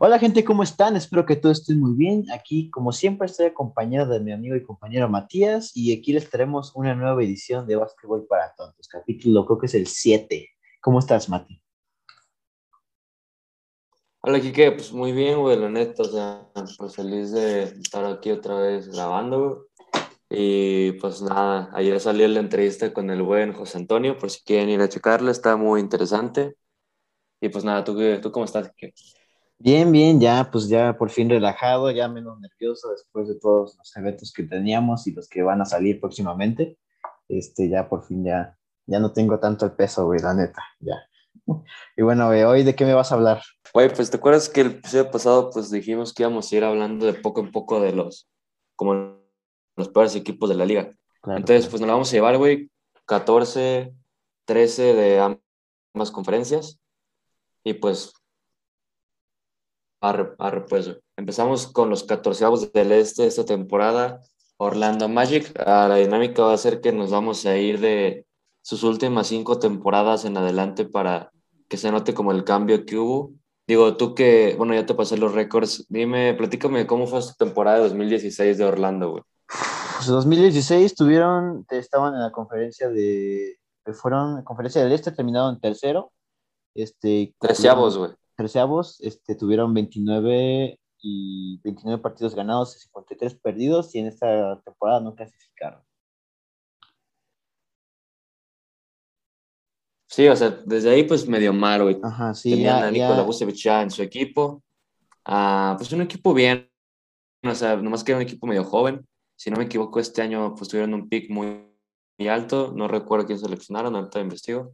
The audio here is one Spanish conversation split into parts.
Hola gente, ¿cómo están? Espero que todos estén muy bien. Aquí, como siempre, estoy acompañado de mi amigo y compañero Matías y aquí les traemos una nueva edición de Básquetbol para Tontos, capítulo creo que es el 7. ¿Cómo estás, Mati? Hola, Kike, pues muy bien, güey, la neta, o sea, pues feliz de estar aquí otra vez grabando. Y pues nada, ayer salió la entrevista con el buen José Antonio, por si quieren ir a checarla, está muy interesante. Y pues nada, ¿tú, tú cómo estás? Kike? Bien, bien, ya, pues ya por fin relajado, ya menos nervioso después de todos los eventos que teníamos y los que van a salir próximamente. Este, ya por fin ya, ya no tengo tanto el peso, güey, la neta, ya. Y bueno, güey, hoy de qué me vas a hablar? Güey, pues te acuerdas que el episodio pasado pues dijimos que íbamos a ir hablando de poco en poco de los, como los peores equipos de la liga. Claro, Entonces, pues nos la vamos a llevar, güey, 14, 13 de ambas conferencias. Y pues Arre, arre, pues. Empezamos con los 14 del este esta temporada. Orlando Magic. Ah, la dinámica va a ser que nos vamos a ir de sus últimas cinco temporadas en adelante para que se note como el cambio que hubo. Digo, tú que, bueno, ya te pasé los récords. Dime, platícame cómo fue esta temporada de 2016 de Orlando, güey. Pues 2016 tuvieron, estaban en la conferencia de, fueron conferencia del este, terminaron tercero. Este, Treceavos, güey. Treceavos, este, tuvieron 29 y 29 partidos ganados y 53 perdidos y en esta temporada no clasificaron. Sí, o sea, desde ahí pues medio mal, güey. Ajá, sí, Tenían ya, a Nikola Vucevic ya en su equipo. Ah, pues un equipo bien, o sea, nomás que era un equipo medio joven. Si no me equivoco, este año pues tuvieron un pick muy, muy alto. No recuerdo quién seleccionaron, ahorita investigo.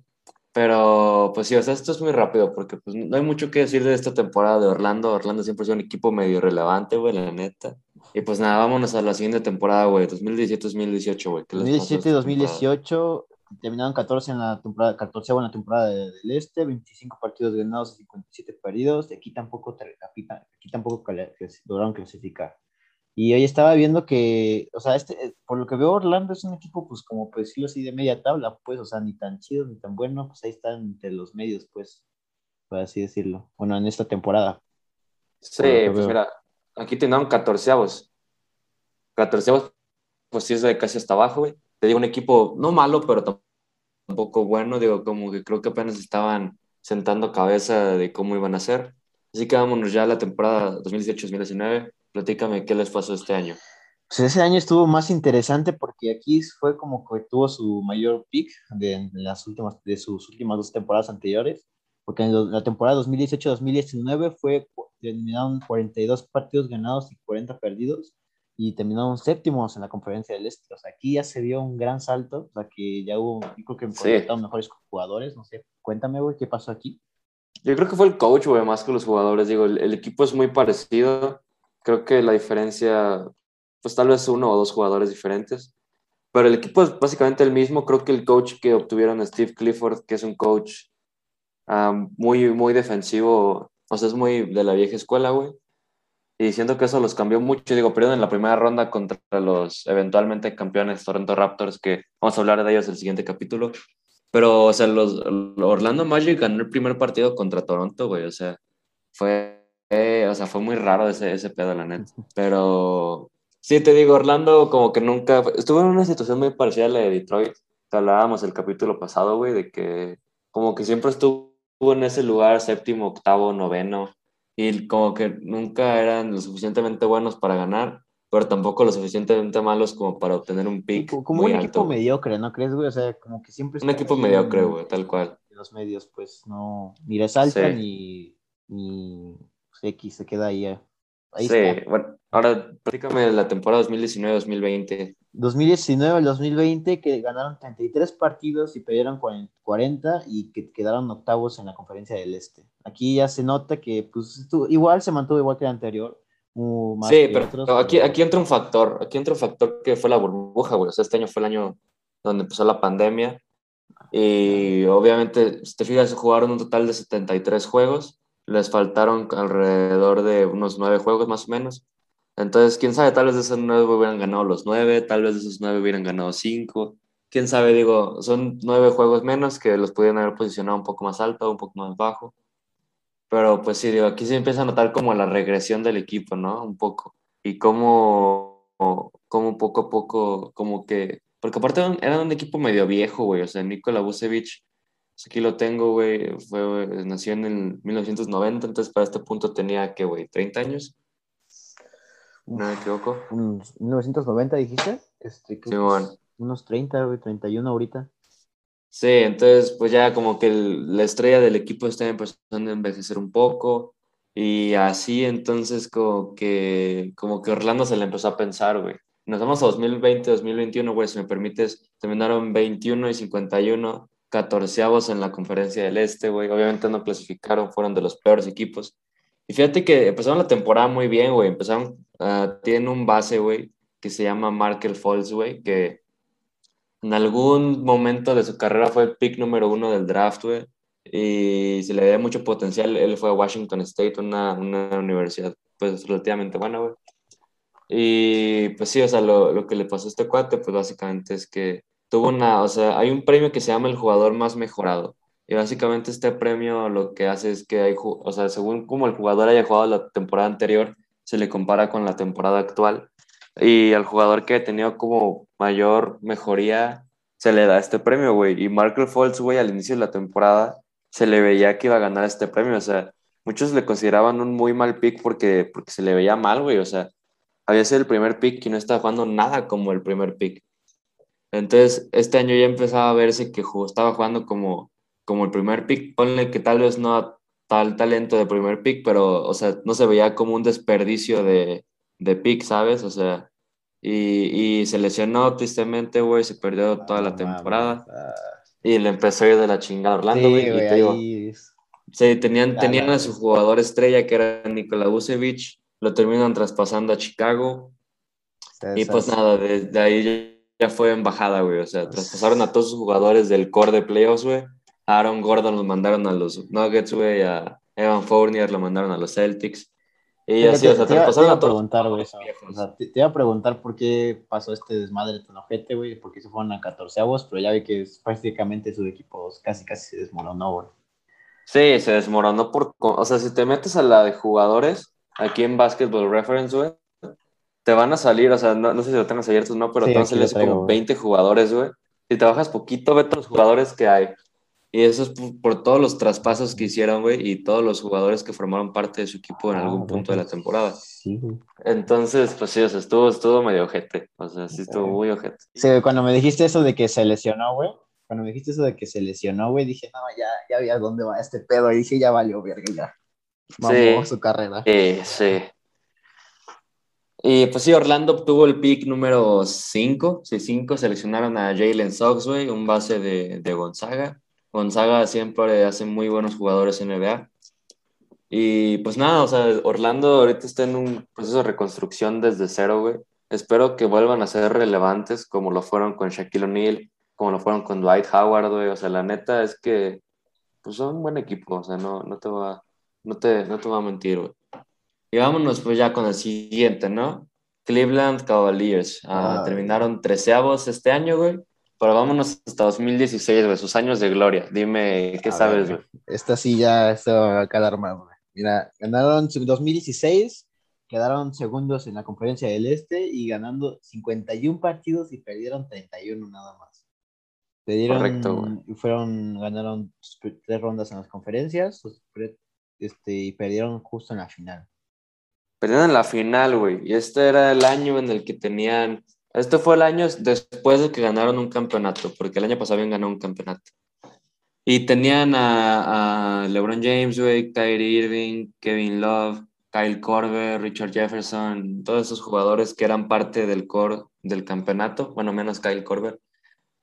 Pero pues sí, o sea, esto es muy rápido porque pues no hay mucho que decir de esta temporada de Orlando. Orlando siempre es un equipo medio relevante, güey, la neta. Y pues nada, vámonos a la siguiente temporada, güey, 2017-2018, güey. ¿Qué les pasó esta temporada? 2017-2018 terminaron 14 en la temporada, 14 en la temporada de- del este, 25 partidos ganados y 57 perdidos. Aquí tampoco, aquí, ta- aquí tampoco lograron clasificar. Y hoy estaba viendo que, o sea, este, eh, por lo que veo, Orlando es un equipo, pues, como por decirlo así, de media tabla, pues, o sea, ni tan chido ni tan bueno, pues ahí están entre los medios, pues, por así decirlo. Bueno, en esta temporada. Sí, pues mira, aquí tenían catorceavos. Catorceavos, pues sí es de casi hasta abajo, güey. Te digo, un equipo no malo, pero tam- tampoco bueno. Digo, como que creo que apenas estaban sentando cabeza de cómo iban a ser. Así que vámonos ya a la temporada 2018-2019. Platícame qué les pasó este año. Pues ese año estuvo más interesante porque aquí fue como que tuvo su mayor pick de, las últimas, de sus últimas dos temporadas anteriores, porque en la temporada 2018-2019 fue, terminaron 42 partidos ganados y 40 perdidos y terminaron séptimos en la conferencia del Este. O sea, aquí ya se vio un gran salto, o sea, que ya hubo, yo creo que Sí. contrataron mejores jugadores, no sé, cuéntame, güey, ¿qué pasó aquí? Yo creo que fue el coach, güey, más que los jugadores. Digo, el, el equipo es muy parecido. Creo que la diferencia, pues tal vez uno o dos jugadores diferentes. Pero el equipo es básicamente el mismo. Creo que el coach que obtuvieron Steve Clifford, que es un coach muy, muy defensivo, o sea, es muy de la vieja escuela, güey. Y siento que eso los cambió mucho. Digo, perdieron en la primera ronda contra los eventualmente campeones Toronto Raptors, que vamos a hablar de ellos en el siguiente capítulo. Pero, o sea, los Orlando Magic ganó el primer partido contra Toronto, güey. O sea, fue, eh, o sea, fue muy raro ese, ese pedo, la neta. Pero sí, te digo, Orlando como que nunca... Estuvo en una situación muy parecida a la de Detroit. Te hablábamos el capítulo pasado, güey, de que como que siempre estuvo en ese lugar, séptimo, octavo, noveno. Y como que nunca eran lo suficientemente buenos para ganar, pero tampoco lo suficientemente malos como para obtener un pick como, muy un alto. equipo mediocre, ¿no crees, güey? O sea, como que siempre Un equipo mediocre, güey, tal cual. los medios, pues no, ni resalta Sí. ni, ni X se queda ahí. eh. Ahí sí, está. bueno, ahora platícame la temporada 2019-2020. 2019 al 2020 que ganaron 33 partidos y perdieron 40 40 y que quedaron octavos en la conferencia del Este. Aquí ya se nota que pues igual se mantuvo igual que el anterior. uh, más Sí, pero otros, aquí, pero- aquí entra un factor, aquí entra un factor que fue la burbuja, güey. O sea, este año fue el año donde empezó la pandemia y obviamente, si te fijas, jugaron un total de 73 juegos, les faltaron alrededor de unos 9 juegos más o menos. Entonces, quién sabe, tal vez de esos 9 hubieran ganado los 9, tal vez de esos 9 hubieran ganado 5. Quién sabe, digo, son 9 juegos menos que los pudieran haber posicionado un poco más alto, un poco más bajo. Pero pues sí, digo, aquí se empieza a notar como la regresión del equipo, ¿no? Un poco. Y cómo, cómo poco a poco, como que... Porque aparte eran un equipo medio viejo, güey. O sea, Nikola Vucevic, aquí lo tengo, güey, fue, nació en el 1990, entonces para este punto tenía, ¿qué, güey? ¿30 años? No me equivoco. ¿1990 dijiste? Este, sí, bueno. Unos 30, güey, 31 ahorita. Sí, entonces pues ya como que la estrella del equipo está empezando a envejecer un poco y así entonces como que, como que Orlando se le empezó a pensar, güey. Nos vamos a 2020, 2021, güey, si me permites, terminaron 21 y 51, 14 en la conferencia del Este, güey. Obviamente no clasificaron, fueron de los peores equipos. Y fíjate que empezaron la temporada muy bien, güey. Empezaron, uh, tienen un base, güey, que se llama Markel Falls, güey, que en algún momento de su carrera fue el pick número uno del draft, güey. Y se le veía mucho potencial. Él fue a Washington State, una, una universidad pues relativamente buena, güey. Y pues sí, o sea, lo, lo, que le pasó a este cuate, pues básicamente es que tuvo una, o sea, hay un premio que se llama el jugador más mejorado. Y básicamente este premio lo que hace es que hay, o sea, según como el jugador haya jugado la temporada anterior, se le compara con la temporada actual y al jugador que ha tenido como mayor mejoría se le da este premio, güey. Y Markel Fultz, güey, al inicio de la temporada se le veía que iba a ganar este premio, o sea, muchos le consideraban un muy mal pick porque, porque se le veía mal, güey, o sea, había sido el primer pick y no estaba jugando nada como el primer pick. Entonces, este año ya empezaba a verse que estaba jugando como, como el primer pick, ponle que tal vez no tal talento de primer pick, pero, o sea, no se veía como un desperdicio de, de pick, ¿sabes? O sea, y, y se lesionó tristemente, güey, se perdió toda la temporada. Y le empezó a ir de la chingada Orlando, güey. Sí, tenían, tenían a su jugador estrella, que era Nikola Vucevic, lo terminan traspasando a Chicago. y pues nada, de, ahí ya, fue embajada, güey. O sea, traspasaron a todos sus jugadores del core de playoffs, güey. Aaron Gordon los mandaron a los Nuggets, güey. A Evan Fournier lo mandaron a los Celtics. Y así, o sea, te, pasaron a preguntar, güey. O sea, te, iba a preguntar por qué pasó este desmadre tan ojete, güey. Porque se fueron a 14 avos, pero ya vi que prácticamente su equipo casi, casi se desmoronó, güey. Sí, se desmoronó por. O sea, si te metes a la de jugadores, aquí en Basketball Reference, güey, te van a salir, o sea, no, sé si lo tengas abiertos o no, pero te van a salir como 20 jugadores, güey. Si te bajas poquito, ve todos los jugadores que hay. Y eso es por, todos los traspasos que hicieron, güey, y todos los jugadores que formaron parte de su equipo en ah, algún punto de la temporada. Sí, Entonces, pues sí, o sea, estuvo, estuvo medio ojete. O sea, sí estuvo muy ojete. Sí, cuando me dijiste eso de que se lesionó, güey, cuando me dijiste eso de que se lesionó, güey, dije, no, ya, ya vi a dónde va este pedo. Y dije, ya valió, verga, ya. Vamos su carrera. Sí, sí. Y pues sí, Orlando obtuvo el pick número 5. Sí, 5. Seleccionaron a Jalen Sox, güey, un base de, de Gonzaga. Gonzaga siempre hace muy buenos jugadores en NBA. Y pues nada, o sea, Orlando ahorita está en un proceso de reconstrucción desde cero, güey. Espero que vuelvan a ser relevantes como lo fueron con Shaquille O'Neal, como lo fueron con Dwight Howard, güey. O sea, la neta es que pues son un buen equipo, o sea, no, no, te, va, no, te, no te va a mentir, güey. Y vámonos pues ya con el siguiente, ¿no? Cleveland Cavaliers. Ah, terminaron treceavos este año, güey. Pero vámonos hasta 2016, güey, sus años de gloria. Dime, ¿qué sabes, güey? Esta sí ya se va a quedar mal, güey. Mira, ganaron en 2016, quedaron segundos en la conferencia del Este y ganando 51 partidos y perdieron 31 nada más. Perdieron, Correcto, güey. Fueron, ganaron tres rondas en las conferencias este, y perdieron justo en la final. Perdieron la final, güey. Y este era el año en el que tenían este fue el año después de que ganaron un campeonato, porque el año pasado habían ganado un campeonato. Y tenían a, LeBron James, Kyrie Irving, Kevin Love, Kyle Korver, Richard Jefferson, todos esos jugadores que eran parte del core del campeonato, bueno, menos Kyle Korver,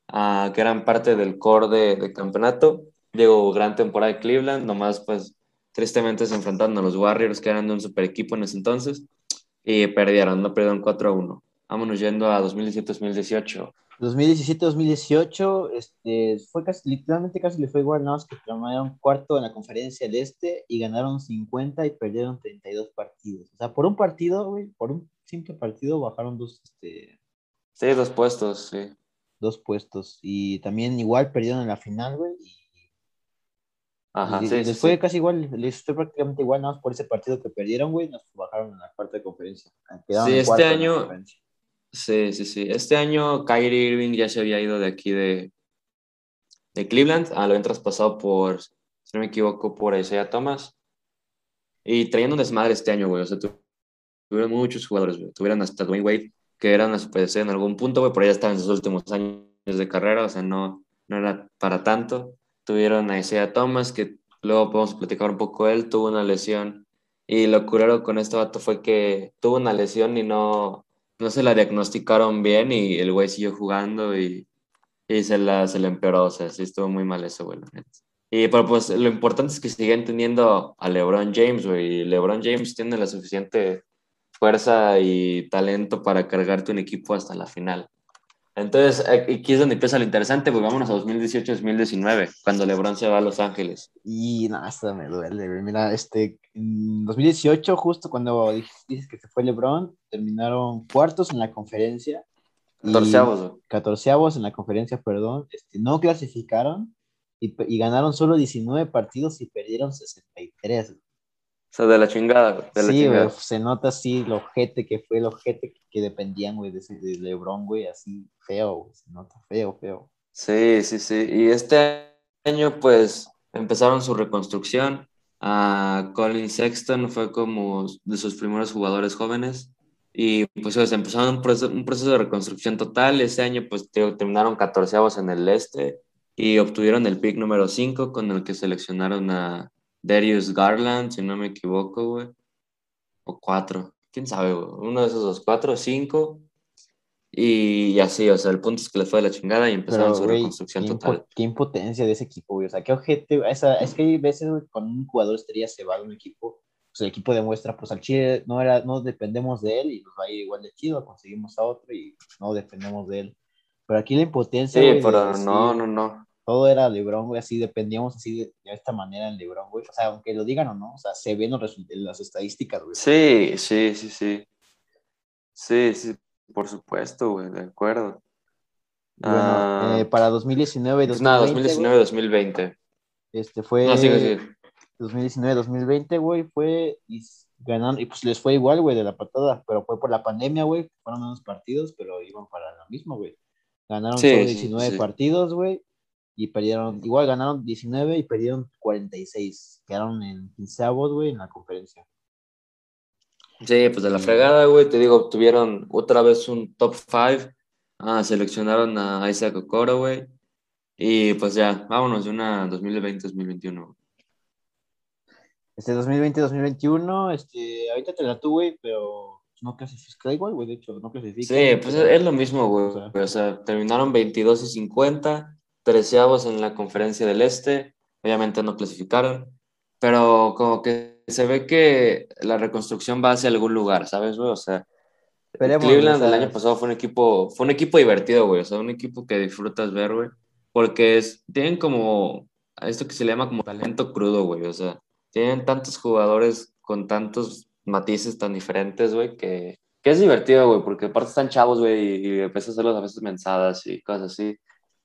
ah, que eran parte del core del de campeonato. Llegó gran temporada de Cleveland, nomás pues tristemente se enfrentaron a los Warriors, que eran de un super equipo en ese entonces, y perdieron, no perdieron 4 a 1. Vámonos yendo a 2017-2018. 2017-2018, este, fue casi, literalmente casi le fue igual, nada más que tomaron cuarto en la conferencia del Este y ganaron 50 y perdieron 32 partidos. O sea, por un partido, güey, por un simple partido bajaron dos, este... Sí, dos puestos, sí. Dos puestos. Y también igual perdieron en la final, güey. Y... Ajá, sí, y sí, les fue sí. casi igual, les fue prácticamente igual, nada más por ese partido que perdieron, güey, nos bajaron en la cuarta de conferencia. Quedaron Sí, este año-. Sí, sí, sí. Este año Kyrie Irving ya se había ido de aquí de, de Cleveland. Ah, lo habían traspasado por, si no me equivoco, por Isaiah Thomas. Y trayendo un desmadre este año, güey. O sea, tu- tuvieron muchos jugadores, güey. Tuvieron hasta Dwayne Wade, que era una super estrella en algún punto, güey, pero ya estaba en sus últimos años de carrera, o sea, no, no era para tanto. Tuvieron a Isaiah Thomas, que luego podemos platicar un poco de él, tuvo una lesión. Y lo curioso con este vato fue que tuvo una lesión y no, no se la diagnosticaron bien y el güey siguió jugando y, y se, la, se le empeoró, o sea, sí estuvo muy mal eso, güey. Y pero pues lo importante es que siguen teniendo a LeBron James, güey, LeBron James tiene la suficiente fuerza y talento para cargarte un equipo hasta la final. Entonces, aquí es donde empieza lo interesante, pues vámonos a 2018-2019, cuando LeBron se va a Los Ángeles. Y nada, hasta me duele. Mira, este, en 2018, justo cuando dices que se fue LeBron, terminaron cuartos en la conferencia. Catorceavos. Catorceavos en la conferencia, perdón. Este, no clasificaron y ganaron solo 19 partidos y perdieron 63. Sea, de la chingada, güey, de la Sí, chingada. güey, se nota así lo ojete que fue, el ojete que, dependían, güey, de, ese- de LeBron, güey, así feo, güey, se nota feo, feo. Sí, sí, sí. Y este año, pues, empezaron su reconstrucción. A Colin Sexton fue como de sus primeros jugadores jóvenes. Y pues empezaron un proceso, un proceso de reconstrucción total. Ese año, pues, te- terminaron catorceavos en el este y obtuvieron el pick número 5 con el que seleccionaron a Darius Garland, si no me equivoco, güey. O cuatro. ¿Quién sabe, güey? Uno de esos dos, cuatro o cinco. Y así, o sea, el punto es que les fue de la chingada y empezaron Pero, su reconstrucción qué, total. qué impotencia de ese equipo, güey. O sea, qué ojete. Esa, es que hay veces, güey, cuando un jugador estrella se va de un equipo, pues el equipo demuestra, pues al Chile no, era, no dependemos de él y nos va a ir igual de chido, conseguimos a otro y no dependemos de él. Pero aquí la impotencia, Sí, pero no, no, no. Todo era LeBron, güey, así dependíamos así de, de esta manera en LeBron, güey. O sea, aunque lo digan o no, o sea, se ven los las estadísticas, güey. Sí, sí, sí, sí. Sí, sí, por supuesto, güey, de acuerdo. Bueno, Ah, eh, para 2019 y pues nada, 2020, 2019-2020. güey, este fue... No, sigue, sigue. 2019-2020, güey, fue y ganaron, y pues les fue igual, güey, de la patada, pero fue por la pandemia, güey, fueron menos partidos, pero iban para lo mismo, güey. Ganaron Sí, solo sí, 19 sí. partidos, güey, y perdieron, igual ganaron 19 y perdieron 46, quedaron en quinceavos, güey, en la conferencia. Sí, pues de la fregada, güey, te digo, obtuvieron otra vez un top 5. Ah, seleccionaron a Isaac Okoro, güey. Y pues ya, vámonos de una 2020-2021. Este 2020-2021, este, ahorita te la tuve, güey, pero no clasifica igual, güey, de hecho, no clasifica. Sí, pues es lo mismo, güey. o sea. O sea, terminaron 22 y 50, treceavos en la conferencia del Este. Obviamente no clasificaron, pero como que se ve que la reconstrucción va hacia algún lugar, ¿sabes, güey? O sea, Esperemos, Cleveland o sea, el año pasado fue un equipo, fue un equipo divertido, güey. O sea, un equipo que disfrutas ver, güey. Porque es, tienen como esto que se le llama como talento crudo, güey. O sea, tienen tantos jugadores con tantos matices tan diferentes, güey, que, que es divertido, güey, porque aparte están chavos, güey, y, y empiezas a hacerlos a veces mensadas y cosas así.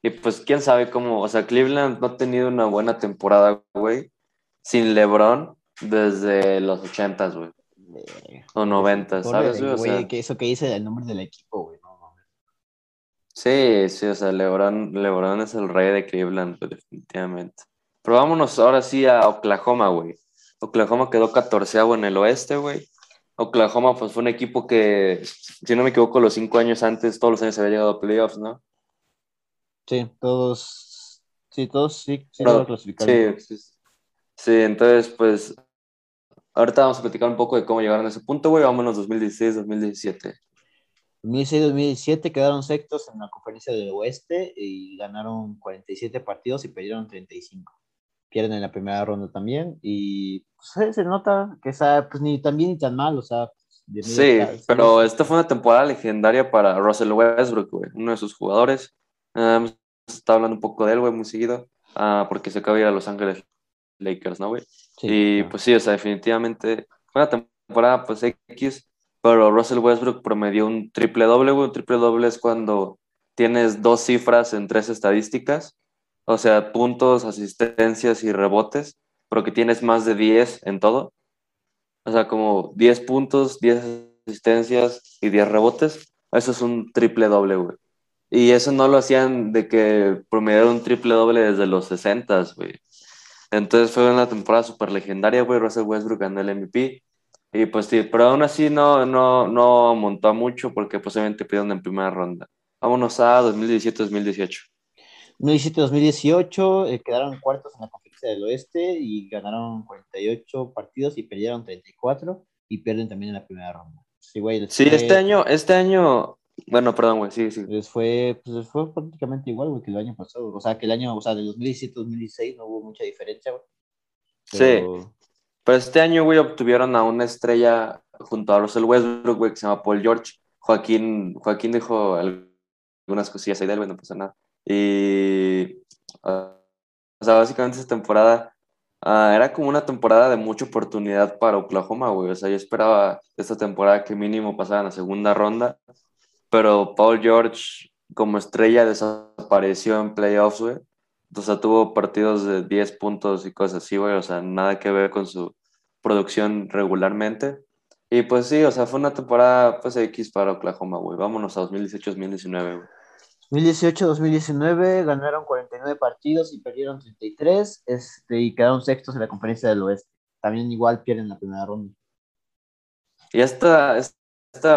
Y pues quién sabe cómo, o sea, Cleveland no ha tenido una buena temporada, güey, sin LeBron desde los ochentas, güey, verga. o noventas, ¿sabes, Pobre güey? O sea, que eso que dice el nombre del equipo, güey, no. Sí, sí, o sea, LeBron, LeBron es el rey de Cleveland, güey, definitivamente. Pero vámonos ahora sí a Oklahoma, güey. Oklahoma quedó catorceavo en el oeste, güey. Oklahoma, pues fue un equipo que, si no me equivoco, los cinco años antes, todos los años se había llegado a playoffs, ¿no? Sí, todos, sí, todos sí, sí Pero- clasificaron. sí, sí. Sí, entonces, pues, ahorita vamos a platicar un poco de cómo llegaron a ese punto, güey. Vámonos 2016-2017. 2006-2017 quedaron sextos en la conferencia del oeste y ganaron 47 partidos y perdieron 35. Pierden en la primera ronda también y pues, se- nota que esa, pues ni tan bien ni tan mal, o sea, Sí, pero esta fue una temporada legendaria para Russell Westbrook, güey, uno de sus jugadores. Um, se está hablando un poco de él, güey, muy seguido, ah, porque se acaba de ir a Los Ángeles Lakers, ¿no, güey? Sí, y claro. pues sí, o sea, definitivamente fue una temporada, pues X, pero Russell Westbrook promedió un triple doble, güey. Un triple doble es cuando tienes dos cifras en tres estadísticas, o sea, puntos, asistencias y rebotes. pero que tienes más de 10 en todo. O sea, como 10 puntos, 10 asistencias y 10 rebotes. Eso es un triple doble, güey. Y eso no lo hacían de que promediaron un triple doble desde los 60, güey. Entonces fue una temporada súper legendaria, güey. Russell Westbrook ganó el MVP. Y pues sí, pero aún así no, no, no montó mucho porque posiblemente pidieron en primera ronda. Vámonos a 2017-2018. 2017-2018 eh, quedaron cuartos en la conferencia del oeste y ganaron 48 partidos y perdieron 34 y pierden también en la primera ronda. Sí, güey. Sí, este año, este año, bueno, perdón, güey, sí, sí. Les fue, pues fue prácticamente igual, güey, que el año pasado. O sea, que el año, o sea, de 2017-2016 no hubo mucha diferencia, güey. Sí. Pero este año, güey, obtuvieron a una estrella junto a Russell Westbrook, güey, que se llama Paul George. Joaquín, Joaquín dijo algunas cosillas ahí de él, güey, no pasa nada. Y, uh, o sea, básicamente esa temporada uh, era como una temporada de mucha oportunidad para Oklahoma, güey. O sea, yo esperaba esta temporada que mínimo pasaran a segunda ronda, pero Paul George como estrella desapareció en playoffs, güey. O sea, tuvo partidos de 10 puntos y cosas así, güey. O sea, nada que ver con su producción regularmente. Y pues sí, o sea, fue una temporada, pues X para Oklahoma, güey. Vámonos a 2018-2019, güey. 2018-2019 ganaron 49 partidos y perdieron 33 este, y quedaron sextos en la conferencia del oeste. También igual pierden la primera ronda. Y esta, esta,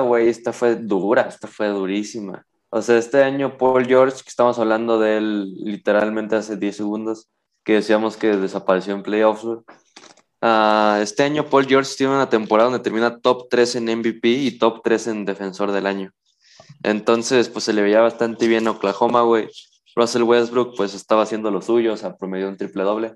güey, esta fue dura, esta fue durísima. O sea, este año Paul George, que estamos hablando de él literalmente hace 10 segundos, que decíamos que desapareció en playoffs. Uh, este año Paul George tiene una temporada donde termina top 3 en MVP y top 3 en defensor del año. Entonces, pues se le veía bastante bien Oklahoma, güey. Russell Westbrook, pues estaba haciendo lo suyo, o sea, promedió un triple doble.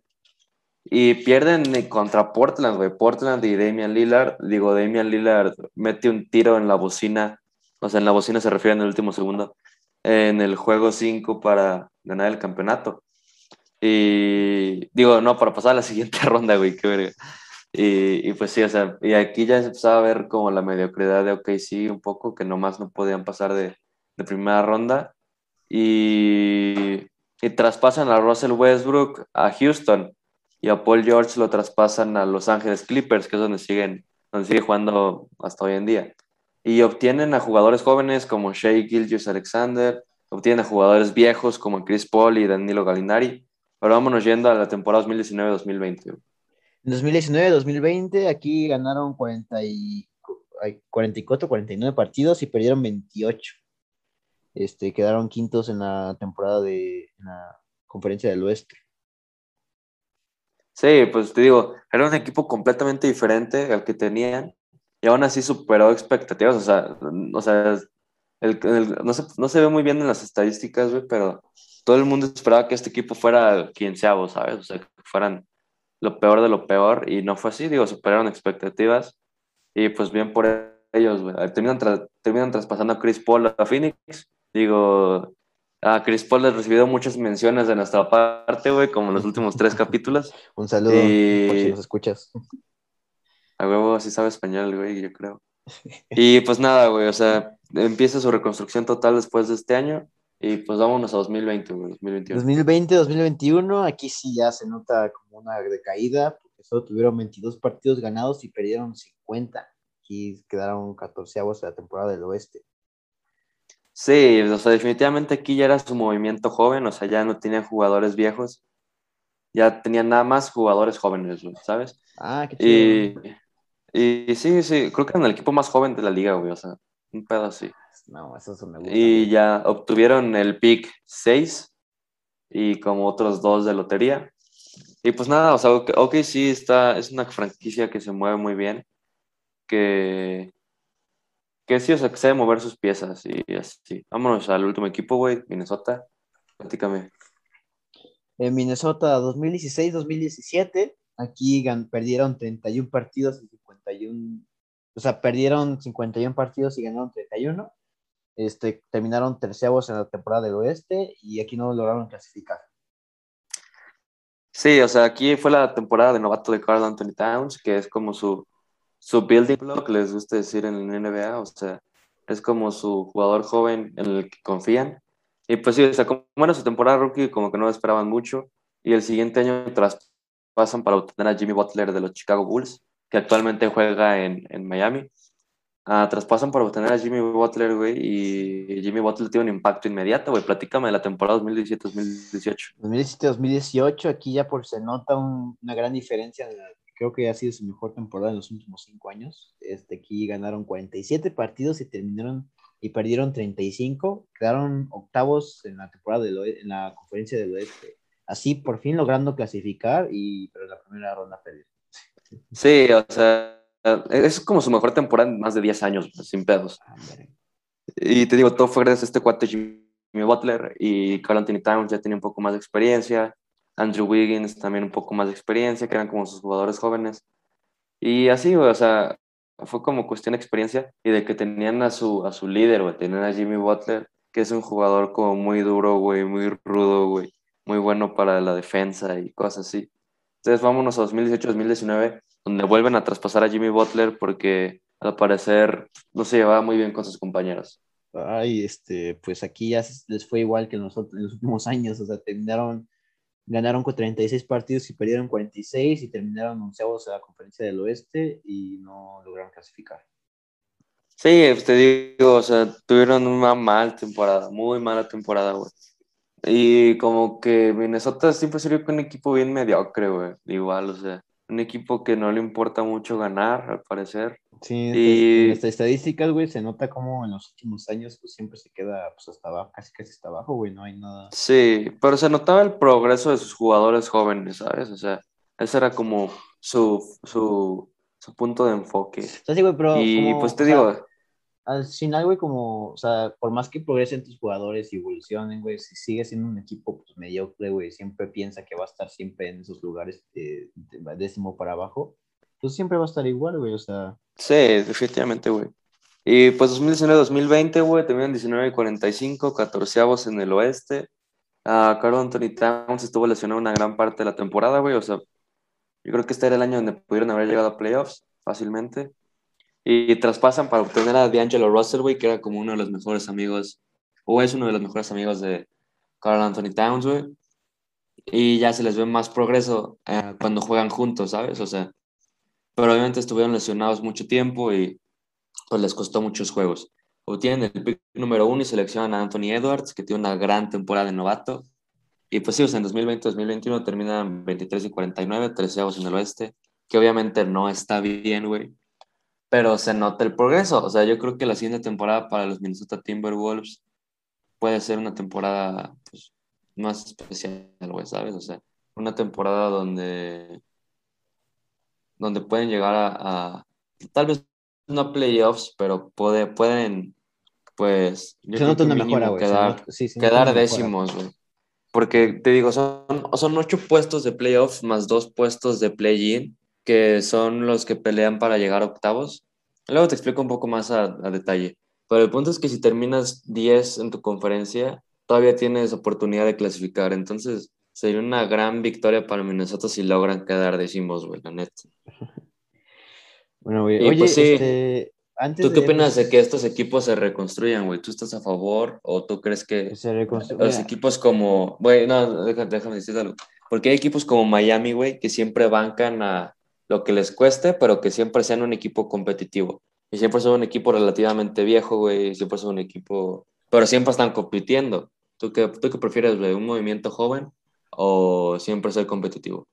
Y pierden contra Portland, güey. Portland y Damian Lillard. Digo, Damian Lillard mete un tiro en la bocina. O sea, en la bocina se refiere en el último segundo. En el juego 5 para ganar el campeonato. Y digo, no, para pasar a la siguiente ronda, güey, qué verga. Y, pues sí, o sea, y aquí ya se empezaba a ver como la mediocridad de OKC un poco, que nomás no podían pasar de, de primera ronda. Y, y, traspasan a Russell Westbrook a Houston y a Paul George lo traspasan a Los Ángeles Clippers, que es donde siguen, donde sigue jugando hasta hoy en día. Y obtienen a jugadores jóvenes como Shea Gilgis Alexander, obtienen a jugadores viejos como Chris Paul y Danilo Gallinari. Pero vámonos yendo a la temporada 2019-2020. En 2019-2020 aquí ganaron 40 y, 44, 49 partidos y perdieron 28. Este, quedaron quintos en la temporada de la conferencia del oeste. Sí, pues te digo, era un equipo completamente diferente al que tenían y aún así superó expectativas. O sea, o sea no, se, no, se, ve muy bien en las estadísticas, pero todo el mundo esperaba que este equipo fuera quinceavo, ¿sabes? O sea, que fueran lo peor de lo peor y no fue así, digo, superaron expectativas y pues bien por ellos, Terminan, terminan traspasando a Chris Paul a Phoenix, digo, a Chris Paul les recibido muchas menciones de nuestra parte, güey, como en los últimos tres capítulos. Un saludo, por si nos escuchas. A huevo, sí sabe español, güey, yo creo. Y pues nada, güey, o sea, empieza su reconstrucción total después de este año y pues vámonos a 2020, 2021. 2020, 2021, aquí sí ya se nota como una decaída, porque solo tuvieron 22 partidos ganados y perdieron 50. Aquí quedaron 14 avos de la temporada del oeste. Sí, o sea, definitivamente aquí ya era su movimiento joven, o sea, ya no tenían jugadores viejos, ya tenían nada más jugadores jóvenes, ¿sabes? Ah, qué chido. Y, y sí, sí, creo que eran el equipo más joven de la liga, güey, o sea, un pedo así. No, eso me gusta. Y ya obtuvieron el pick 6 y como otros dos de lotería. Y pues nada, o sea, ok, sí, está, es una franquicia que se mueve muy bien, que, que sí, o sea, que sabe mover sus piezas y así. Vámonos al último equipo, güey, Minnesota. Platícame. En Minnesota 2016-2017, aquí perdieron 31 partidos y 51, o sea, perdieron 51 partidos y ganaron 31. Este, terminaron terceavos en la temporada del oeste y aquí no lograron clasificar. Sí, o sea, aquí fue la temporada de novato de Carl Anthony Towns, que es como su, su building block, les gusta decir en la NBA, o sea, es como su jugador joven en el que confían. Y pues sí, o sea, como era su temporada rookie, como que no esperaban mucho, y el siguiente año traspasan para obtener a Jimmy Butler de los Chicago Bulls, que actualmente juega en, en Miami. Ah, traspasan para obtener a Jimmy Butler, güey, y Jimmy Butler tiene un impacto inmediato, güey. Platícame de la temporada 2017-2018. 2017-2018, aquí ya por se nota una gran diferencia. Creo que ha sido su mejor temporada en los últimos cinco años. Este, aquí ganaron 47 partidos y terminaron y perdieron 35. Quedaron octavos en la temporada en la conferencia del oeste. Así por fin logrando clasificar, y, pero en la primera ronda perdieron. Sí, o sea, es como su mejor temporada en más de 10 años, sin pedos. Y te digo, todo fue gracias a este cuate Jimmy Butler y Carl Anthony Towns ya tenía un poco más de experiencia. Andrew Wiggins también un poco más de experiencia, que eran como sus jugadores jóvenes. Y así, o sea, fue como cuestión de experiencia y de que tenían a su, a su líder, güey, tenían a Jimmy Butler, que es un jugador como muy duro, güey, muy rudo, güey, muy bueno para la defensa y cosas así. Entonces vámonos a 2018-2019 donde vuelven a traspasar a Jimmy Butler porque al parecer no se llevaba muy bien con sus compañeros. Ay, este, pues aquí ya les fue igual que nosotros en los últimos años, o sea, terminaron, ganaron con 36 partidos y perdieron 46 y terminaron onceavos en la conferencia del oeste y no lograron clasificar. Sí, pues te digo, o sea, tuvieron una mala temporada, muy mala temporada, güey. Y como que Minnesota siempre sirvió con un equipo bien mediocre, güey. Igual, o sea, un equipo que no le importa mucho ganar, al parecer. Sí, y... en estas estadísticas, güey, se nota como en los últimos años pues, siempre se queda pues, hasta abajo, casi casi hasta abajo, güey, no hay nada. Sí, pero se notaba el progreso de sus jugadores jóvenes, ¿sabes? O sea, ese era como su, su, su punto de enfoque. sí, güey, pero y pues te digo, al final, güey, como, o sea, por más que progresen tus jugadores y evolucionen, güey, si sigue siendo un equipo pues, mediocre, güey, siempre piensa que va a estar siempre en esos lugares de, décimo para abajo, pues siempre va a estar igual, güey, o sea. Sí, definitivamente, güey. Y pues 2019-2020, güey, terminan 19 y 45, 14 en el oeste. Uh, Carl Anthony Towns estuvo lesionado una gran parte de la temporada, güey, o sea, yo creo que este era el año donde pudieron haber llegado a playoffs fácilmente. Y traspasan para obtener a D'Angelo Russell, güey, que era como uno de los mejores amigos, o es uno de los mejores amigos de Carl Anthony Towns, güey. Y ya se les ve más progreso eh, cuando juegan juntos, ¿sabes? O sea, pero obviamente estuvieron lesionados mucho tiempo y pues les costó muchos juegos. Obtienen el pick número uno y seleccionan a Anthony Edwards, que tiene una gran temporada de novato. Y pues sí, o sea, en 2020-2021 terminan 23 y 49, 13 en el oeste, que obviamente no está bien, güey pero se nota el progreso. O sea, yo creo que la siguiente temporada para los Minnesota Timberwolves puede ser una temporada pues, más especial, güey, ¿sabes? O sea, una temporada donde, donde pueden llegar a, tal vez no playoffs, pero puede, pueden, pues, yo se creo mejora, quedar, quedar décimos, güey. Porque te digo, son, son ocho puestos de playoffs más dos puestos de play-in que son los que pelean para llegar a octavos. Luego te explico un poco más a, detalle. Pero el punto es que si terminas 10 en tu conferencia, todavía tienes oportunidad de clasificar. Entonces, sería una gran victoria para Minnesota si logran quedar décimos, güey, la neta. Bueno, güey, oye, pues este, ¿Tú qué opinas de que estos equipos se reconstruyan, güey? ¿Tú estás a favor o tú crees que se los equipos como, güey, no, déjame, déjame decirte algo. Porque hay equipos como Miami, güey, que siempre bancan a, lo que les cueste, pero que siempre sean un equipo competitivo. Y siempre son un equipo relativamente viejo, güey, siempre son un equipo, pero siempre están compitiendo. ¿Tú qué, tú qué prefieres, güey? ¿Un movimiento joven o siempre ser competitivo?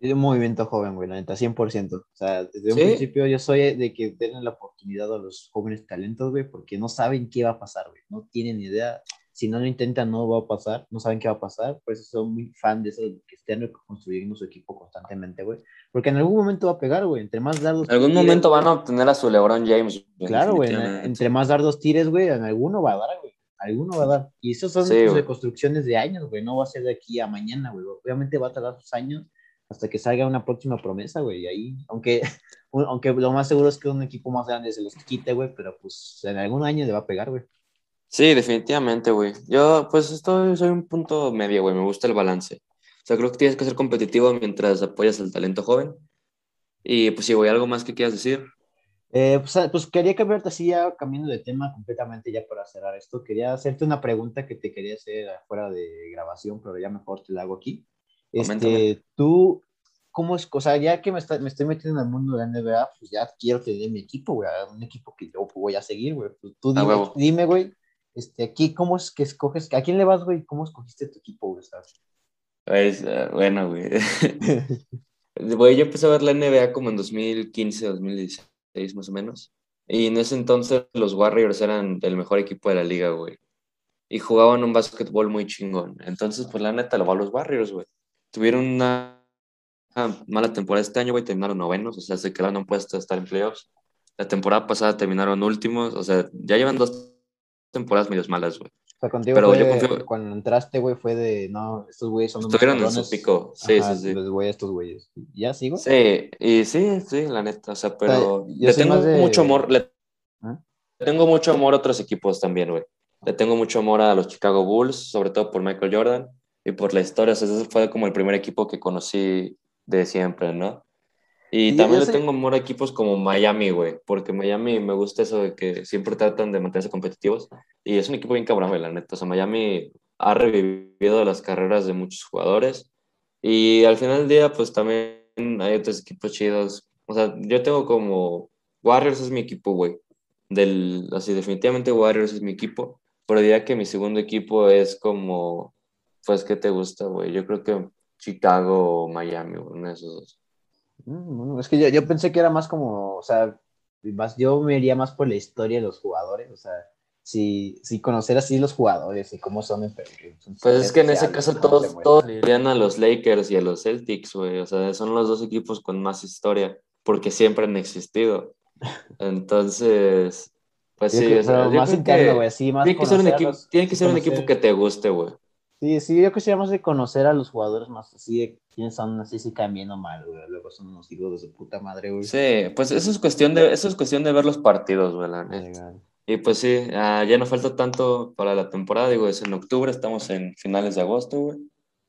Es un movimiento joven, güey, la neta, 100%. O sea, desde un principio yo soy de que den la oportunidad a los jóvenes talentos, güey, porque no saben qué va a pasar, güey. No tienen idea si no lo intentan no va a pasar, no saben qué va a pasar, por eso son muy fan de eso, que estén reconstruyendo su equipo constantemente, güey, porque en algún momento va a pegar, güey, entre más dardos... En algún momento van a obtener a su LeBron James. Claro, güey, entre más dardos tires, güey, en alguno va a dar, güey, alguno va a dar, y eso son sí, reconstrucciones de años, güey, no va a ser de aquí a mañana, güey, obviamente va a tardar sus años hasta que salga una próxima promesa, güey, y ahí, aunque, aunque lo más seguro es que un equipo más grande se los quite, güey, pero pues en algún año le va a pegar, güey. Sí, definitivamente, güey. Yo, pues, estoy, soy un punto medio, güey. Me gusta el balance. O sea, creo que tienes que ser competitivo mientras apoyas al talento joven. Y pues sí, güey, ¿algo más que quieras decir? Eh, pues, ah, pues, quería cambiarte así ya cambiando de tema completamente ya para cerrar esto. Quería hacerte una pregunta que te quería hacer fuera de grabación, pero ya mejor te la hago aquí. Este, tú, cómo es, o sea, ya que me, está, me estoy metiendo en el mundo de la NBA, pues ya quiero tener mi equipo, güey, un equipo que yo voy a seguir, güey. Pues tú dime, dime, güey, este, aquí, ¿cómo es que escoges? ¿A quién le vas, güey? ¿Cómo escogiste tu equipo, güey? Pues, uh, bueno, güey. Güey, yo empecé a ver la NBA como en 2015, 2016, más o menos. Y en ese entonces los Warriors eran el mejor equipo de la liga, güey. Y jugaban un básquetbol muy chingón. Entonces, pues la neta, lo va a los Warriors, güey. Tuvieron una mala temporada este año, güey. Terminaron novenos, o sea, se quedaron en puesto de estar en playoffs. La temporada pasada terminaron últimos, o sea, ya llevan dos temporadas medios malas, güey. O sea, contigo Pero yo confío... cuando entraste, güey, fue de, no, estos güeyes son Estuvieron en su pico, sí, sí, sí. Los güeyes, estos güeyes. ¿Ya sigo? Sí, y sí, sí, la neta, o sea, pero le tengo mucho amor, le... ¿Ah? tengo mucho amor a otros equipos también, güey. Le tengo mucho amor a los Chicago Bulls, sobre todo por Michael Jordan y por la historia. O sea, ese fue como el primer equipo que conocí de siempre, ¿no? Y, también le tengo amor a equipos como Miami, güey, porque Miami me gusta eso de que siempre tratan de mantenerse competitivos y es un equipo bien cabrón, la neta. O sea, Miami ha revivido las carreras de muchos jugadores y al final del día, pues también hay otros equipos chidos. O sea, yo tengo como Warriors es mi equipo, güey. Del, así, definitivamente Warriors es mi equipo, pero diría que mi segundo equipo es como, pues, ¿qué te gusta, güey? Yo creo que Chicago o Miami, uno de esos dos. Mm, es que yo, yo, pensé que era más como, o sea, más, yo me iría más por la historia de los jugadores, o sea, si, si conocer así los jugadores y cómo son. pues es que en ese caso todos, todos irían a los Lakers y a los Celtics, güey, o sea, son los dos equipos con más historia, porque siempre han existido. Entonces, pues sí, o sea, más interno, güey, sí, más tiene que ser un equipo, tiene que ser un equipo que te guste, güey. Sí, sí, yo quisiera más de conocer a los jugadores más así de quiénes son, así si caen o mal, güey. Luego son unos hijos de su puta madre, güey. Sí, pues eso es cuestión de, eso es cuestión de ver los partidos, güey, Y pues sí, uh, ya no falta tanto para la temporada, digo, es en octubre, estamos en finales de agosto, güey.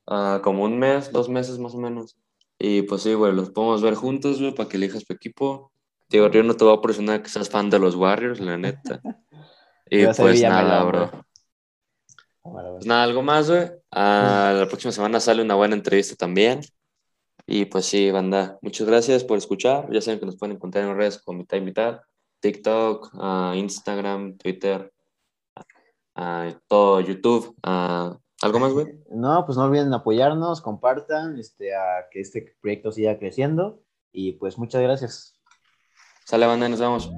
Uh, como un mes, dos meses más o menos. Y pues sí, güey, los podemos ver juntos, güey, para que elijas tu equipo. Digo, yo no te voy a presionar que seas fan de los Warriors, la neta. y pues nada, bro. Pues nada, algo más, güey. Ah, la próxima semana sale una buena entrevista también. Y pues sí, banda, muchas gracias por escuchar. Ya saben que nos pueden encontrar en redes como mitad y mitad. TikTok, uh, Instagram, Twitter, uh, todo YouTube. ¿Algo más, güey? No, pues no olviden apoyarnos, compartan, este, a que este proyecto siga creciendo. Y pues muchas gracias. Sale, banda, nos vemos.